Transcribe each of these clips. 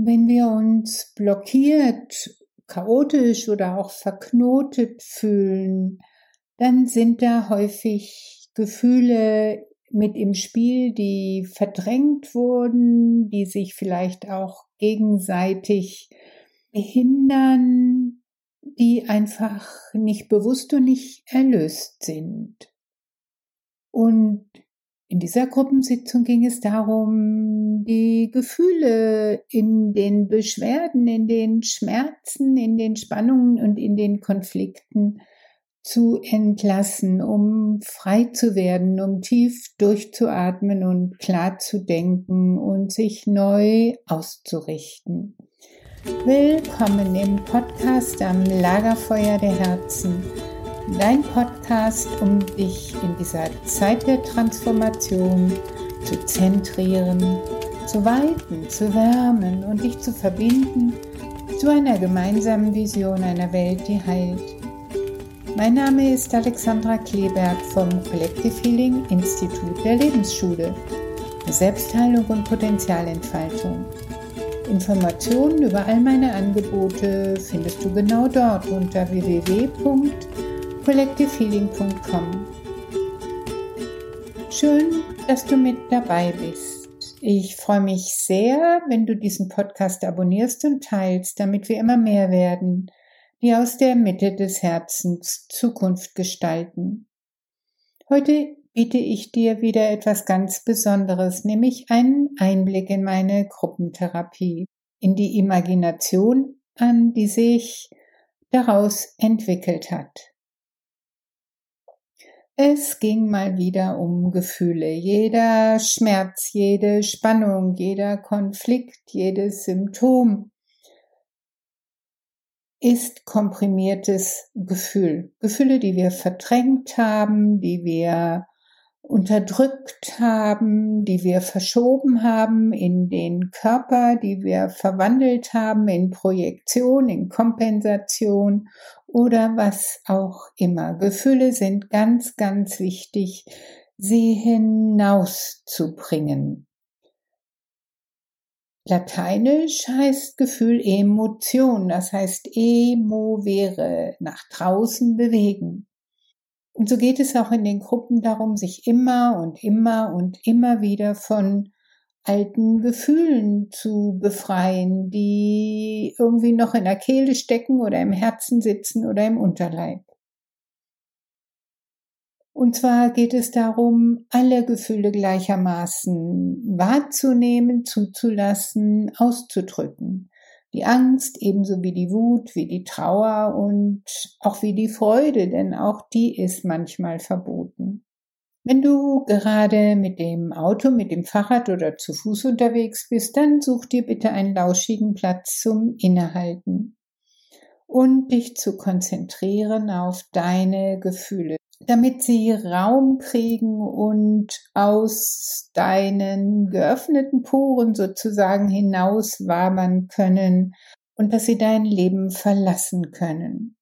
Wenn wir uns blockiert, chaotisch oder auch verknotet fühlen, dann sind da häufig Gefühle mit im Spiel, die verdrängt wurden, die sich vielleicht auch gegenseitig behindern, die einfach nicht bewusst und nicht erlöst sind. Und in dieser Gruppensitzung ging es darum, die Gefühle in den Beschwerden, in den Schmerzen, in den Spannungen und in den Konflikten zu entlassen, um frei zu werden, um tief durchzuatmen und klar zu denken und sich neu auszurichten. Willkommen im Podcast am Lagerfeuer der Herzen. Dein Podcast, um dich in dieser Zeit der Transformation zu zentrieren, zu weiten, zu wärmen und dich zu verbinden zu einer gemeinsamen Vision einer Welt, die heilt. Mein Name ist Alexandra Kleberg vom Collective Healing Institut der Lebensschule Selbstheilung und Potenzialentfaltung. Informationen über all meine Angebote findest du genau dort unter www.collectivehealing.com. Schön, dass du mit dabei bist. Ich freue mich sehr, wenn du diesen Podcast abonnierst und teilst, damit wir immer mehr werden die aus der Mitte des Herzens Zukunft gestalten. Heute biete ich dir wieder etwas ganz Besonderes, nämlich einen Einblick in meine Gruppentherapie, in die Imagination an, die sich daraus entwickelt hat. Es ging mal wieder um Gefühle. Jeder Schmerz, jede Spannung, jeder Konflikt, jedes Symptom ist komprimiertes Gefühl. Gefühle, die wir verdrängt haben, die wir unterdrückt haben, die wir verschoben haben in den Körper, die wir verwandelt haben in Projektion, in Kompensation oder was auch immer. Gefühle sind ganz, ganz wichtig, sie hinauszubringen. Lateinisch heißt Gefühl Emotion, das heißt emovere, nach draußen bewegen. Und so geht es auch in den Gruppen darum, sich immer und immer und immer wieder von alten Gefühlen zu befreien, die irgendwie noch in der Kehle stecken oder im Herzen sitzen oder im Unterleib. Und zwar geht es darum, alle Gefühle gleichermaßen wahrzunehmen, zuzulassen, auszudrücken. Die Angst ebenso wie die Wut, wie die Trauer und auch wie die Freude, denn auch die ist manchmal verboten. Wenn du gerade mit dem Auto, mit dem Fahrrad oder zu Fuß unterwegs bist, dann such dir bitte einen lauschigen Platz zum Innehalten und dich zu konzentrieren auf deine Gefühle damit sie Raum kriegen und aus deinen geöffneten Poren sozusagen hinaus wabern können und dass sie dein Leben verlassen können.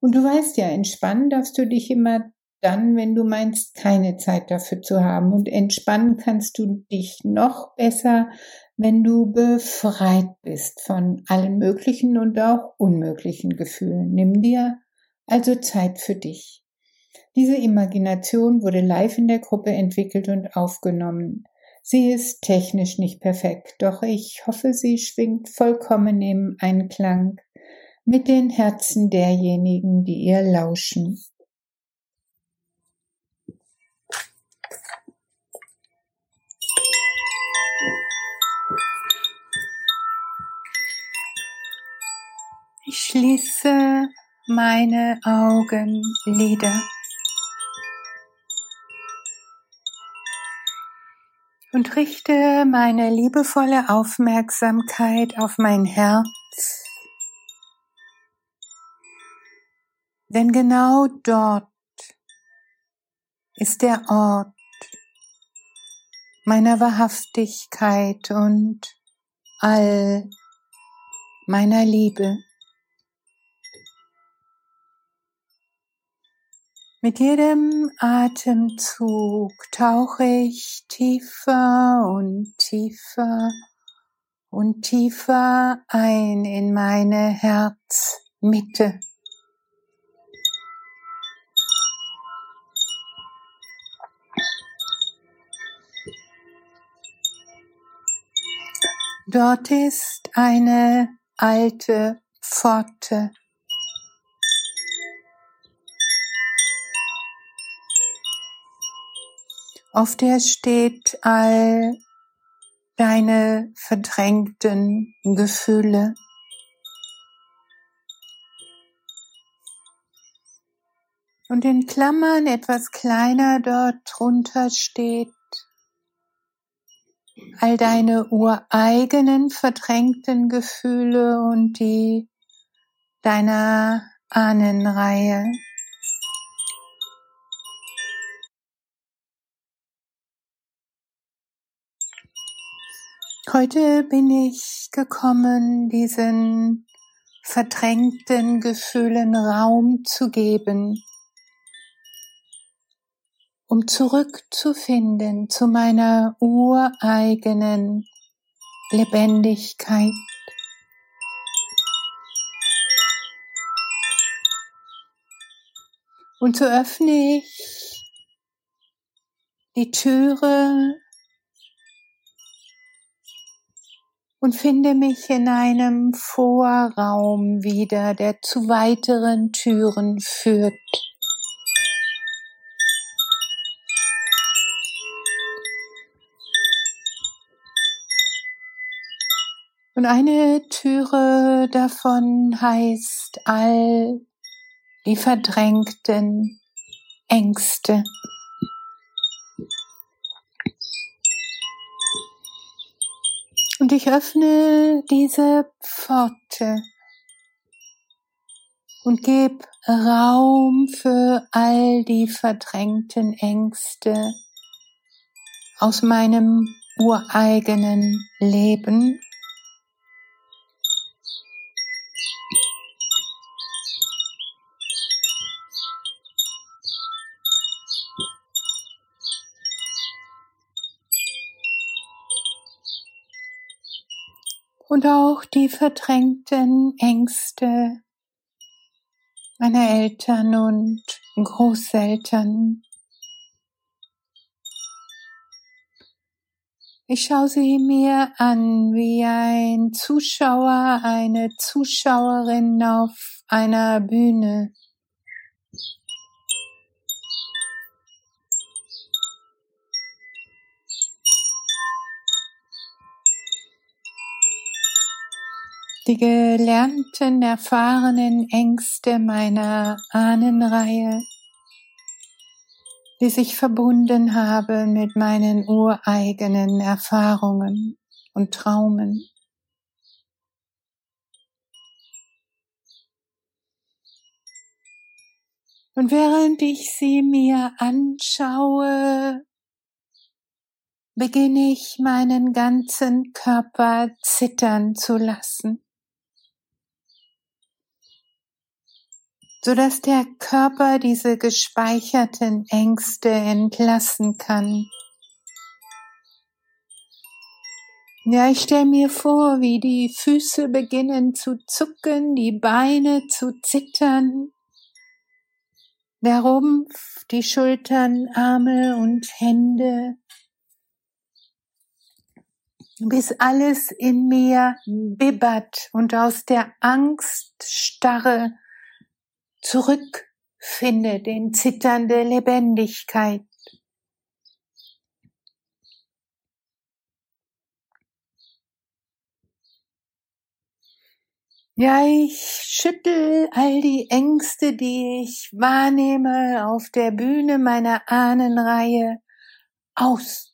Und du weißt ja, entspannen darfst du dich immer dann, wenn du meinst, keine Zeit dafür zu haben. Und entspannen kannst du dich noch besser, wenn du befreit bist von allen möglichen und auch unmöglichen Gefühlen. Nimm dir also Zeit für dich. Diese Imagination wurde live in der Gruppe entwickelt und aufgenommen. Sie ist technisch nicht perfekt, doch ich hoffe, sie schwingt vollkommen im Einklang mit den Herzen derjenigen, die ihr lauschen. Ich schließe meine Augenlider. Und richte meine liebevolle Aufmerksamkeit auf mein Herz. Denn genau dort ist der Ort meiner Wahrhaftigkeit und all meiner Liebe. Mit jedem Atemzug tauche ich tiefer und tiefer und tiefer ein in meine Herzmitte. Dort ist eine alte Pforte. Auf der steht all deine verdrängten Gefühle. Und in Klammern etwas kleiner dort drunter steht all deine ureigenen verdrängten Gefühle und die deiner Ahnenreihe. Heute bin ich gekommen, diesen verdrängten Gefühlen Raum zu geben um zurückzufinden zu meiner ureigenen Lebendigkeit. Und so öffne ich die Türe und finde mich in einem Vorraum wieder, der zu weiteren Türen führt. Und eine Türe davon heißt all die verdrängten Ängste. Ich öffne diese Pforte und gebe Raum für all die verdrängten Ängste aus meinem ureigenen Leben und auch die verdrängten Ängste meiner Eltern und Großeltern. Ich schaue sie mir an wie ein Zuschauer, eine Zuschauerin auf einer Bühne. Die gelernten, erfahrenen Ängste meiner Ahnenreihe, die sich verbunden haben mit meinen ureigenen Erfahrungen und Traumen. Und während ich sie mir anschaue, beginne ich meinen ganzen Körper zittern zu lassen. So dass der Körper diese gespeicherten Ängste entlassen kann. Ja, ich stelle mir vor, wie die Füße beginnen zu zucken, die Beine zu zittern, der Rumpf, die Schultern, Arme und Hände, bis alles in mir bibbert und aus der Angststarre zurückfindet in zitternde Lebendigkeit. Ja, ich schüttel all die Ängste, die ich wahrnehme auf der Bühne meiner Ahnenreihe aus.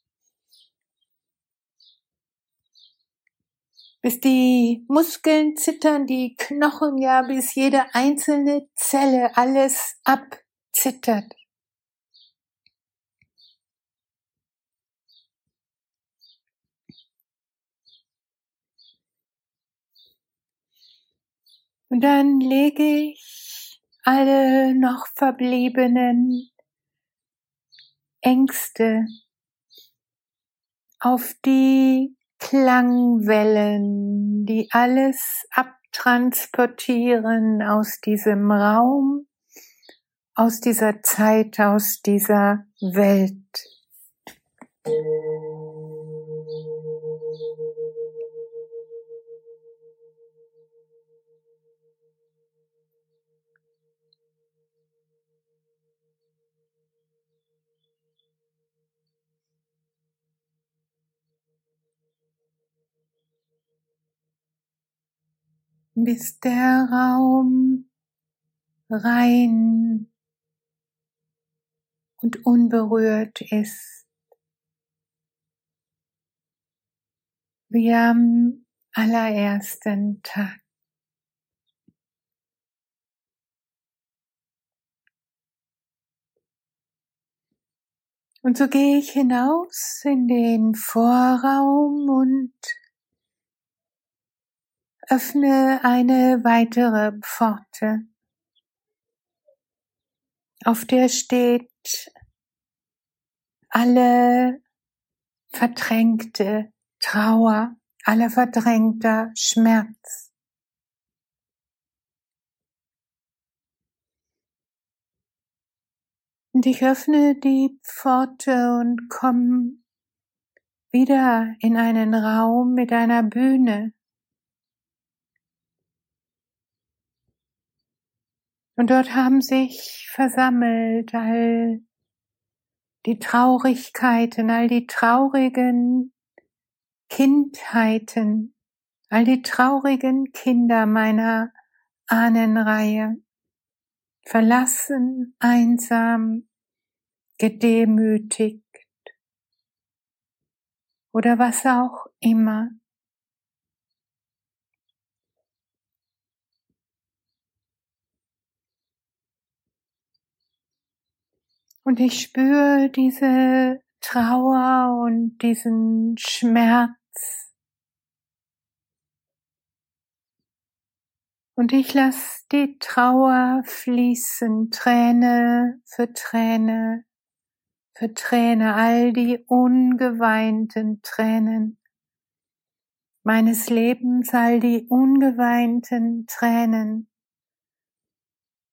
Bis die Muskeln zittern, die Knochen, ja, bis jede einzelne Zelle alles abzittert. Und dann lege ich alle noch verbliebenen Ängste auf die Klangwellen, die alles abtransportieren aus diesem Raum, aus dieser Zeit, aus dieser Welt. Bis der Raum rein und unberührt ist, wie am allerersten Tag. Und so gehe ich hinaus in den Vorraum und öffne eine weitere Pforte, auf der steht alle verdrängte Trauer, aller verdrängter Schmerz. Und ich öffne die Pforte und komme wieder in einen Raum mit einer Bühne, Und dort haben sich versammelt all die Traurigkeiten, all die traurigen Kindheiten, all die traurigen Kinder meiner Ahnenreihe, verlassen, einsam, gedemütigt oder was auch immer. Und ich spüre diese Trauer und diesen Schmerz. Und ich lasse die Trauer fließen, Träne für Träne für Träne, all die ungeweinten Tränen meines Lebens, all die ungeweinten Tränen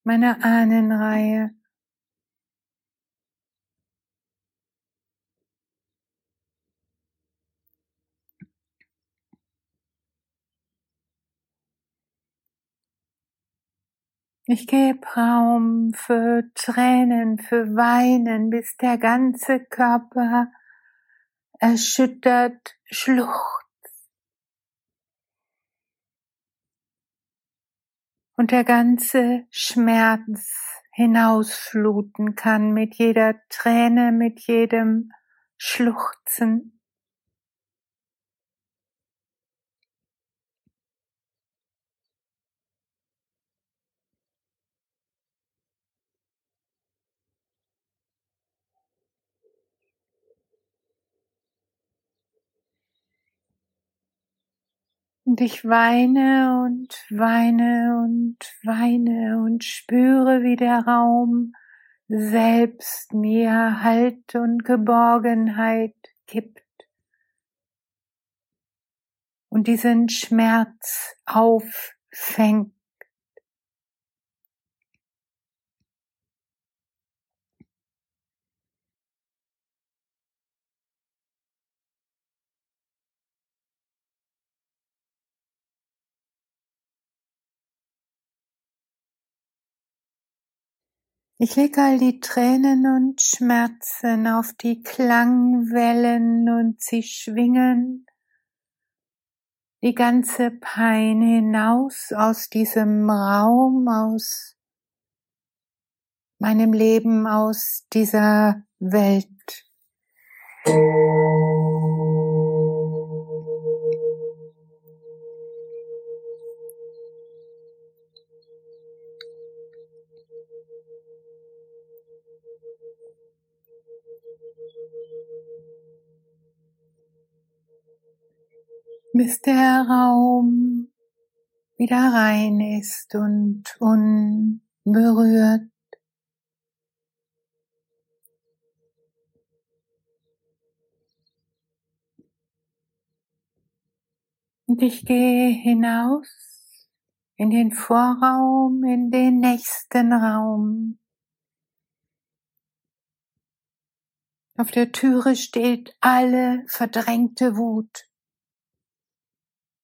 meiner Ahnenreihe. Ich gebe Raum für Tränen, für Weinen, bis der ganze Körper erschüttert schluchzt. Und der ganze Schmerz hinausfluten kann mit jeder Träne, mit jedem Schluchzen. Und ich weine und weine und weine und spüre, wie der Raum selbst mir Halt und Geborgenheit gibt und diesen Schmerz auffängt. Ich lege all die Tränen und Schmerzen auf die Klangwellen und sie schwingen die ganze Pein hinaus aus diesem Raum, aus meinem Leben, aus dieser Welt. Bis der Raum wieder rein ist und unberührt. Und ich gehe hinaus in den Vorraum, in den nächsten Raum. Auf der Türe steht alle verdrängte Wut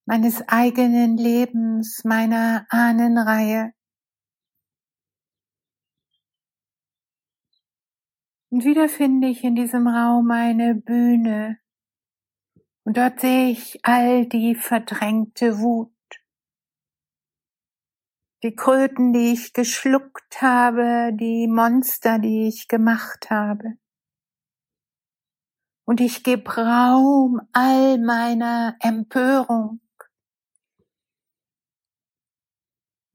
meines eigenen Lebens, meiner Ahnenreihe. Und wieder finde ich in diesem Raum eine Bühne. Und dort sehe ich all die verdrängte Wut. Die Kröten, die ich geschluckt habe, die Monster, die ich gemacht habe. Und ich gebe Raum all meiner Empörung.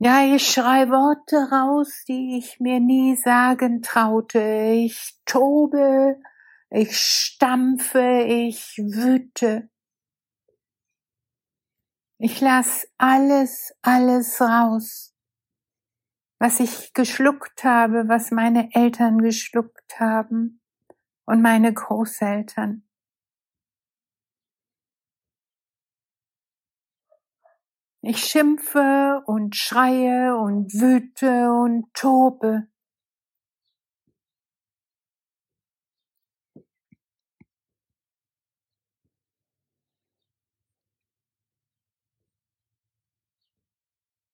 Ja, ich schrei Worte raus, die ich mir nie sagen traute. Ich tobe, ich stampfe, ich wüte. Ich lass alles, alles raus, was ich geschluckt habe, was meine Eltern geschluckt haben und meine Großeltern. Ich schimpfe und schreie und wüte und tobe.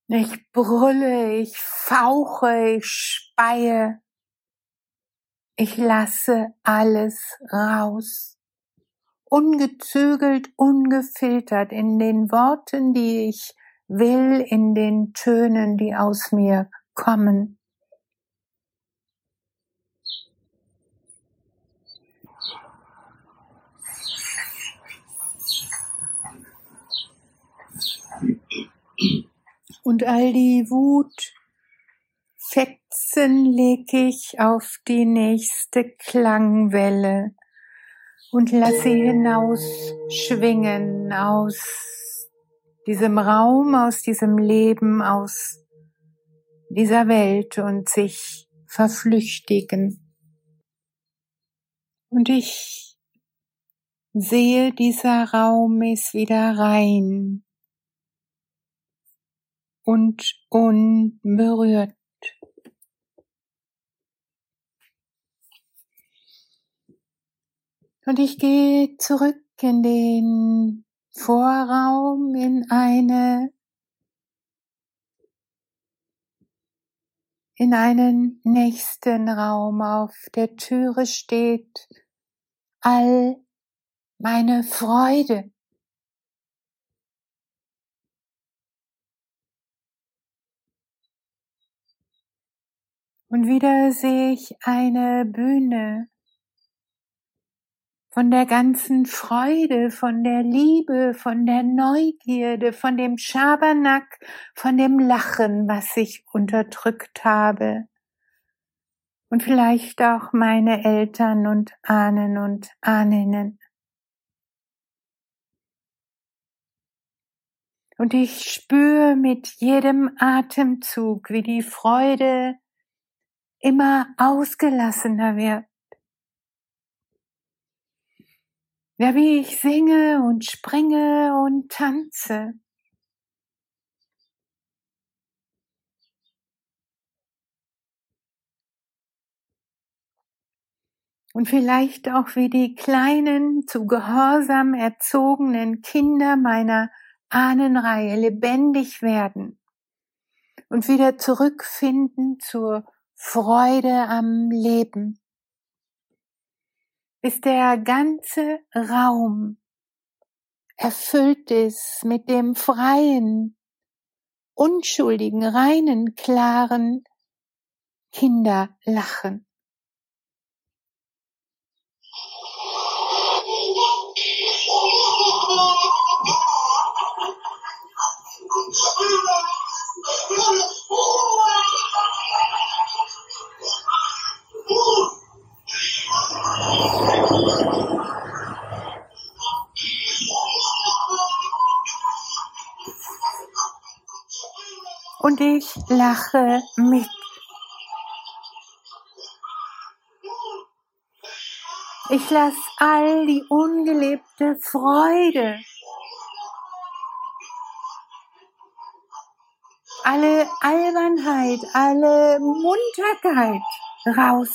Ich brülle, ich fauche, ich speie. Ich lasse alles raus ungezügelt, ungefiltert in den Worten, die ich will in den Tönen, die aus mir kommen. Und all die Wut, Fetzen leg ich auf die nächste Klangwelle und lass sie hinaus schwingen aus diesem Raum, aus diesem Leben, aus dieser Welt und sich verflüchtigen. Und ich sehe, dieser Raum ist wieder rein und unberührt. Und ich gehe zurück in den Vorraum in eine in einen nächsten Raum. Auf der Türe steht all meine Freude. Und wieder sehe ich eine Bühne von der ganzen Freude, von der Liebe, von der Neugierde, von dem Schabernack, von dem Lachen, was ich unterdrückt habe. Und vielleicht auch meine Eltern und Ahnen und Ahninnen. Und ich spüre mit jedem Atemzug, wie die Freude immer ausgelassener wird Ja, wie ich singe und springe und tanze. Und vielleicht auch wie die kleinen, zu Gehorsam erzogenen Kinder meiner Ahnenreihe lebendig werden und wieder zurückfinden zur Freude am Leben bis der ganze Raum erfüllt ist mit dem freien, unschuldigen, reinen, klaren Kinderlachen. Und ich lache mit. Ich lasse all die ungelebte Freude alle Albernheit, alle Munterkeit raus.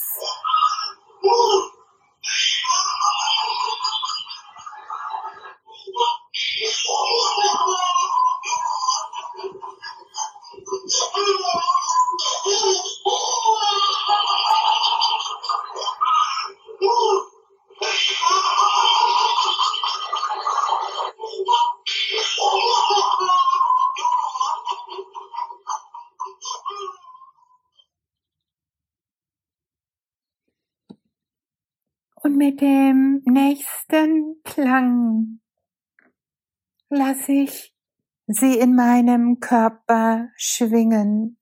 Und mit dem nächsten Klang lasse ich sie in meinem Körper schwingen.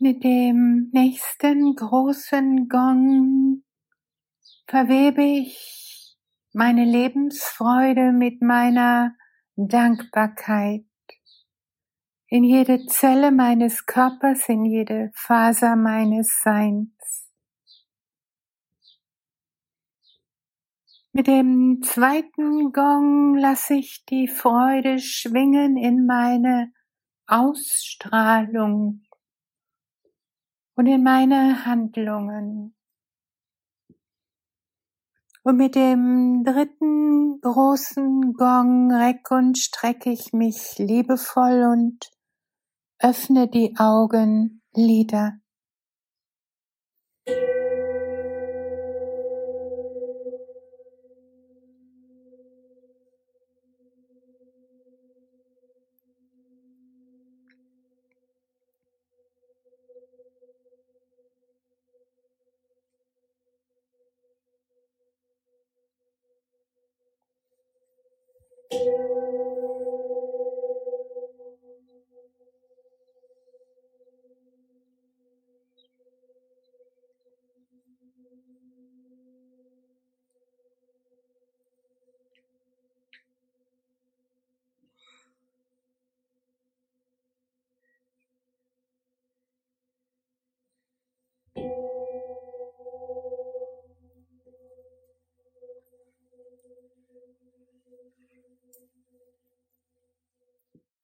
Mit dem nächsten großen Gong verwebe ich meine Lebensfreude mit meiner Dankbarkeit in jede Zelle meines Körpers, in jede Faser meines Seins. Mit dem zweiten Gong lasse ich die Freude schwingen in meine Ausstrahlung und in meine Handlungen. Und mit dem dritten großen Gong reck und strecke ich mich liebevoll und öffne die Augenlider.